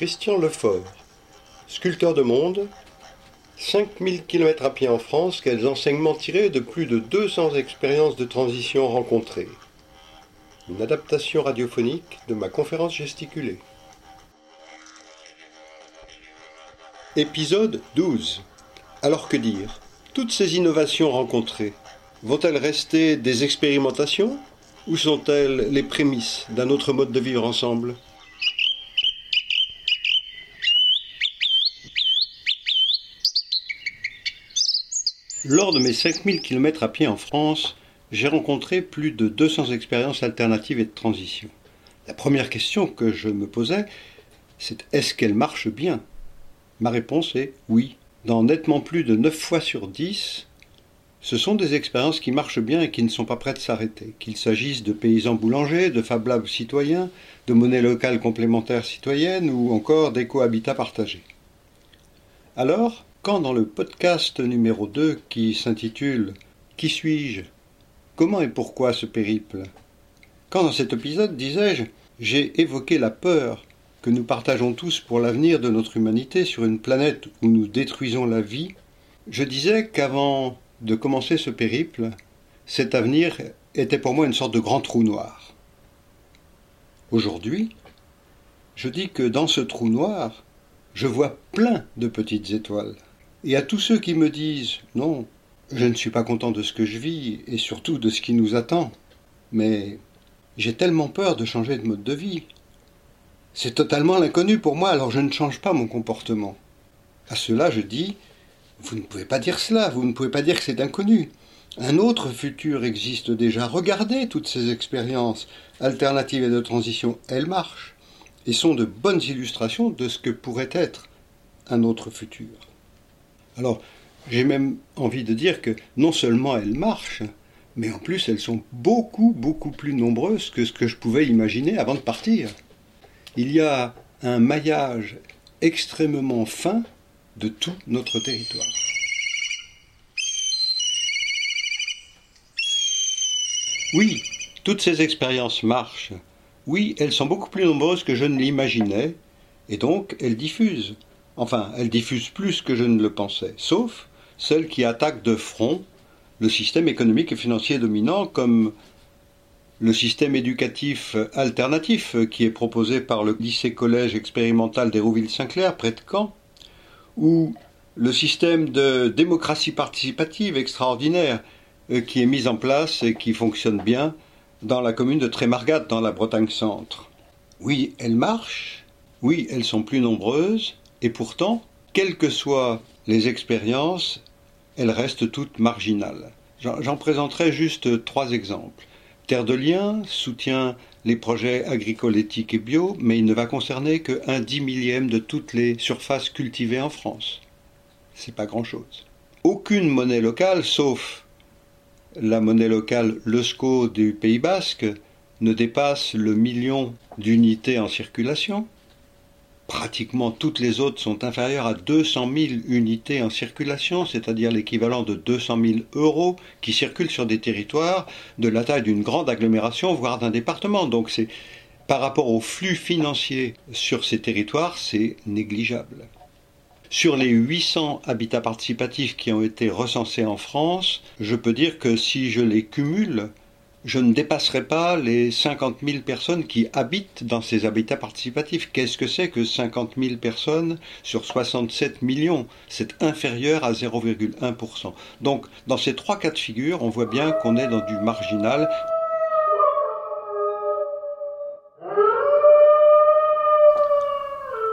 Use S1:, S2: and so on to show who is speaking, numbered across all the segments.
S1: Christian Lefort, sculpteur de monde, 5000 km à pied en France, quels enseignements tirés de plus de 200 expériences de transition rencontrées? Une adaptation radiophonique de ma conférence gesticulée. Épisode 12. Alors que dire? Toutes ces innovations rencontrées, vont-elles rester des expérimentations? Ou sont-elles les prémices d'un autre mode de vivre ensemble? Lors de mes 5000 km à pied en France, j'ai rencontré plus de 200 expériences alternatives et de transition. La première question que je me posais, c'est est-ce qu'elles marchent bien? Ma réponse est oui. Dans nettement plus de 9 fois sur 10, ce sont des expériences qui marchent bien et qui ne sont pas prêtes de s'arrêter. Qu'il s'agisse de paysans boulangers, de Fab Labs citoyens, de monnaie locale complémentaire citoyenne ou encore d'éco-habitat partagé. Alors, quand dans le podcast numéro 2 qui s'intitule Qui suis-je? Comment et pourquoi ce périple? Quand dans cet épisode, disais-je, j'ai évoqué la peur que nous partageons tous pour l'avenir de notre humanité sur une planète où nous détruisons la vie, je disais qu'avant de commencer ce périple, cet avenir était pour moi une sorte de grand trou noir. Aujourd'hui, je dis que dans ce trou noir, je vois plein de petites étoiles. Et à tous ceux qui me disent non, je ne suis pas content de ce que je vis et surtout de ce qui nous attend, mais j'ai tellement peur de changer de mode de vie. C'est totalement l'inconnu pour moi, alors je ne change pas mon comportement. À cela, je dis vous ne pouvez pas dire cela, vous ne pouvez pas dire que c'est inconnu. Un autre futur existe déjà. Regardez toutes ces expériences alternatives et de transition, elles marchent et sont de bonnes illustrations de ce que pourrait être un autre futur. Alors, j'ai même envie de dire que non seulement elles marchent, mais en plus elles sont beaucoup, beaucoup plus nombreuses que ce que je pouvais imaginer avant de partir. Il y a un maillage extrêmement fin de tout notre territoire. Oui, toutes ces expériences marchent. Oui, elles sont beaucoup plus nombreuses que je ne l'imaginais, et donc elles diffusent. Enfin, elles diffusent plus que je ne le pensais, sauf celles qui attaquent de front le système économique et financier dominant, comme le système éducatif alternatif qui est proposé par le lycée-collège expérimental d'Hérouville-Saint-Clair, près de Caen, ou le système de démocratie participative extraordinaire euh, qui est mis en place et qui fonctionne bien dans la commune de Trémargat, dans la Bretagne centre. Oui, elles marchent, oui, elles sont plus nombreuses, et pourtant, quelles que soient les expériences, elles restent toutes marginales. J'en présenterai juste trois exemples. Terre de Liens soutient les projets agricoles éthiques et bio, mais il ne va concerner qu'un dix millième de toutes les surfaces cultivées en France. C'est pas grand-chose. Aucune monnaie locale, sauf la monnaie locale l'ESCO du Pays Basque, ne dépasse le million d'unités en circulation pratiquement toutes les autres sont inférieures à 200 000 unités en circulation, c'est-à-dire l'équivalent de 200 000 euros qui circulent sur des territoires de la taille d'une grande agglomération, voire d'un département. Donc c'est par rapport au flux financier sur ces territoires, c'est négligeable. Sur les 800 habitats participatifs qui ont été recensés en France, je peux dire que si je les cumule, je ne dépasserai pas les 50 000 personnes qui habitent dans ces habitats participatifs. Qu'est-ce que c'est que 50 000 personnes sur 67 millions? C'est inférieur à 0,1%. Donc, dans ces trois cas de figure, on voit bien qu'on est dans du marginal.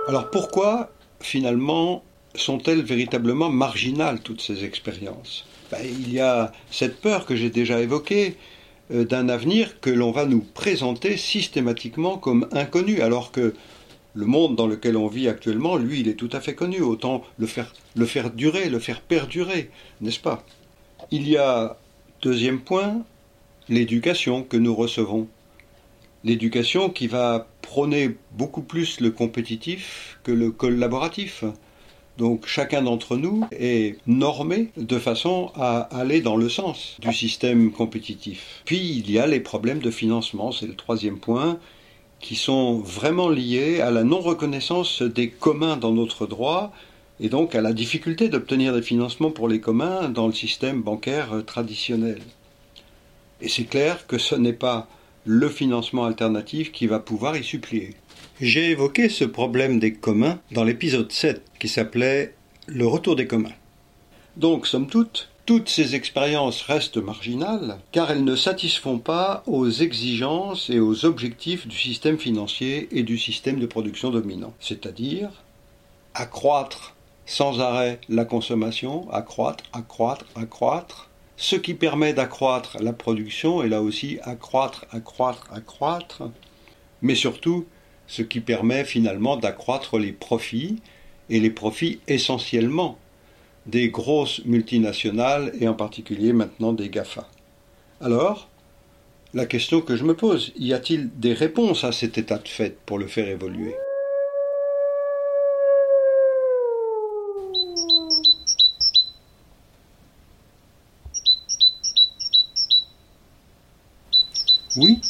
S1: Alors pourquoi, finalement, sont-elles véritablement marginales, toutes ces expériences? Ben, Il y a cette peur que j'ai déjà évoquée, d'un avenir que l'on va nous présenter systématiquement comme inconnu, alors que le monde dans lequel on vit actuellement, lui, il est tout à fait connu. Autant le faire, le faire durer, le faire perdurer, n'est-ce pas? Il y a, deuxième point, l'éducation que nous recevons. L'éducation qui va prôner beaucoup plus le compétitif que le collaboratif. Donc chacun d'entre nous est normé de façon à aller dans le sens du système compétitif. Puis il y a les problèmes de financement, c'est le troisième point. qui sont vraiment liées à la non-reconnaissance des communs dans notre droit et donc à la difficulté d'obtenir des financements pour les communs dans le système bancaire traditionnel. Et c'est clair que ce n'est pas le financement alternatif qui va pouvoir y suppléer. J'ai évoqué ce problème des communs dans l'épisode 7 qui s'appelait Le retour des communs. Donc, somme toute, toutes ces expériences restent marginales car elles ne satisfont pas aux exigences et aux objectifs du système financier et du système de production dominant, c'est-à-dire accroître sans arrêt la consommation, accroître, accroître, accroître, ce qui permet d'accroître la production et là aussi accroître, accroître, accroître, mais surtout ce qui permet finalement d'accroître les profits, et les profits essentiellement des grosses multinationales et en particulier maintenant des GAFA. Alors, la question que je me pose, y a-t-il des réponses à cet état de fait pour le faire évoluer? Oui,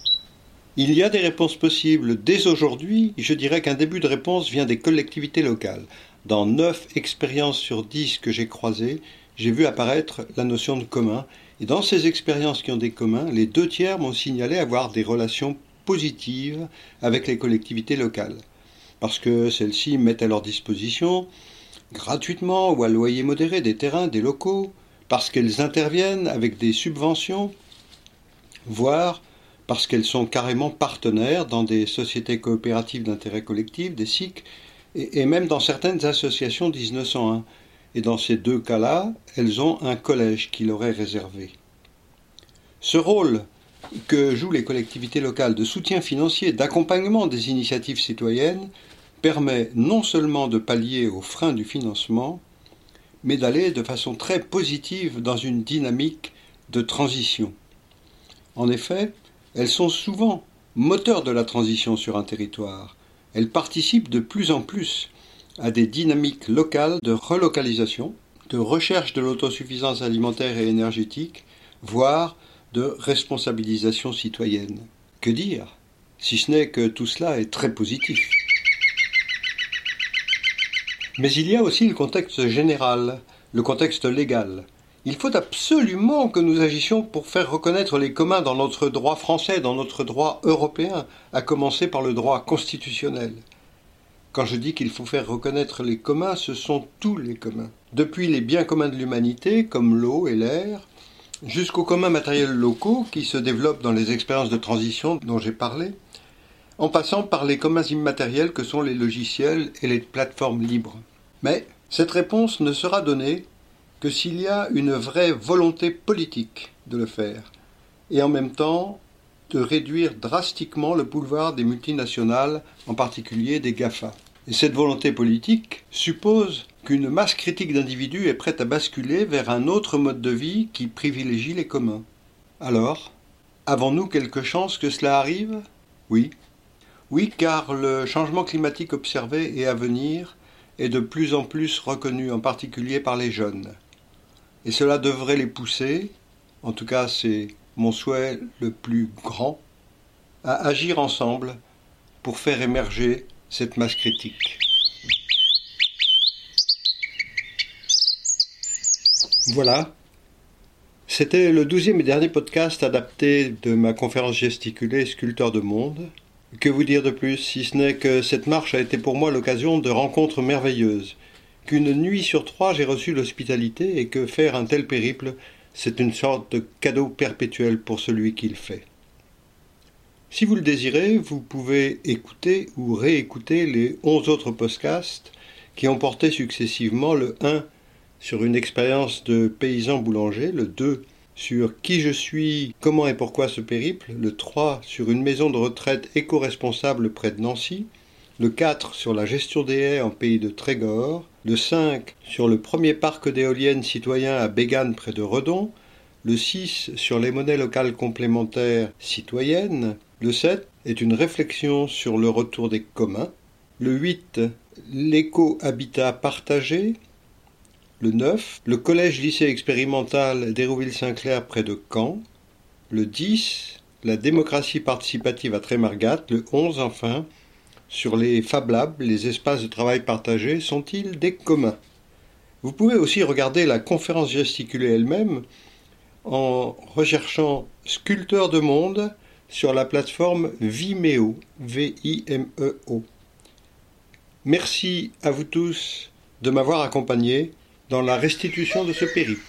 S1: il y a des réponses possibles. Dès aujourd'hui, je dirais qu'un début de réponse vient des collectivités locales. Dans neuf expériences sur dix que j'ai croisées, j'ai vu apparaître la notion de commun. Et dans ces expériences qui ont des communs, les deux tiers m'ont signalé avoir des relations positives avec les collectivités locales. Parce que celles-ci mettent à leur disposition, gratuitement ou à loyer modéré, des terrains, des locaux, parce qu'elles interviennent avec des subventions, voire parce qu'elles sont carrément partenaires dans des sociétés coopératives d'intérêt collectif, des SIC, et, même dans certaines associations 1901. Et dans ces deux cas-là, elles ont un collège qui leur est réservé. Ce rôle que jouent les collectivités locales de soutien financier, d'accompagnement des initiatives citoyennes, permet non seulement de pallier aux freins du financement, mais d'aller de façon très positive dans une dynamique de transition. En effet, elles sont souvent moteurs de la transition sur un territoire. Elles participent de plus en plus à des dynamiques locales de relocalisation, de recherche de l'autosuffisance alimentaire et énergétique, voire de responsabilisation citoyenne. Que dire? Si ce n'est que tout cela est très positif. Mais il y a aussi le contexte général, le contexte légal. Il faut absolument que nous agissions pour faire reconnaître les communs dans notre droit français, dans notre droit européen, à commencer par le droit constitutionnel. Quand je dis qu'il faut faire reconnaître les communs, ce sont tous les communs. Depuis les biens communs de l'humanité, comme l'eau et l'air, jusqu'aux communs matériels locaux qui se développent dans les expériences de transition dont j'ai parlé, en passant par les communs immatériels que sont les logiciels et les plateformes libres. Mais cette réponse ne sera donnée que s'il y a une vraie volonté politique de le faire, et en même temps de réduire drastiquement le pouvoir des multinationales, en particulier des GAFA. Et cette volonté politique suppose qu'une masse critique d'individus est prête à basculer vers un autre mode de vie qui privilégie les communs. Alors, avons-nous quelque chance que cela arrive? Oui. Oui, car le changement climatique observé et à venir est de plus en plus reconnu, en particulier par les jeunes. Et cela devrait les pousser, en tout cas c'est mon souhait le plus grand, à agir ensemble pour faire émerger cette masse critique. Voilà. C'était le douzième et dernier podcast adapté de ma conférence gesticulée Sculpteur de monde. Que vous dire de plus, si ce n'est que cette marche a été pour moi l'occasion de rencontres merveilleuses, qu'une nuit sur trois j'ai reçu l'hospitalité et que faire un tel périple, c'est une sorte de cadeau perpétuel pour celui qui le fait. Si vous le désirez, vous pouvez écouter ou réécouter les onze autres podcasts qui ont porté successivement le 1 sur une expérience de paysan boulanger, le 2 sur qui je suis, comment et pourquoi ce périple, le 3 sur une maison de retraite éco-responsable près de Nancy, le 4 sur la gestion des haies en pays de Trégor, le 5 sur le premier parc d'éoliennes citoyen à Bégane près de Redon, le 6 sur les monnaies locales complémentaires citoyennes, le 7 est une réflexion sur le retour des communs, le 8 l'éco-habitat partagé, le 9 le collège-lycée expérimental d'Hérouville-Saint-Clair près de Caen, le 10 la démocratie participative à Trémargat, le 11 enfin, sur les Fab Labs, les espaces de travail partagés, sont-ils des communs? Vous pouvez aussi regarder la conférence gesticulée elle-même en recherchant Sculpteur de monde sur la plateforme Vimeo, V-I-M-E-O. Merci à vous tous de m'avoir accompagné dans la restitution de ce périple.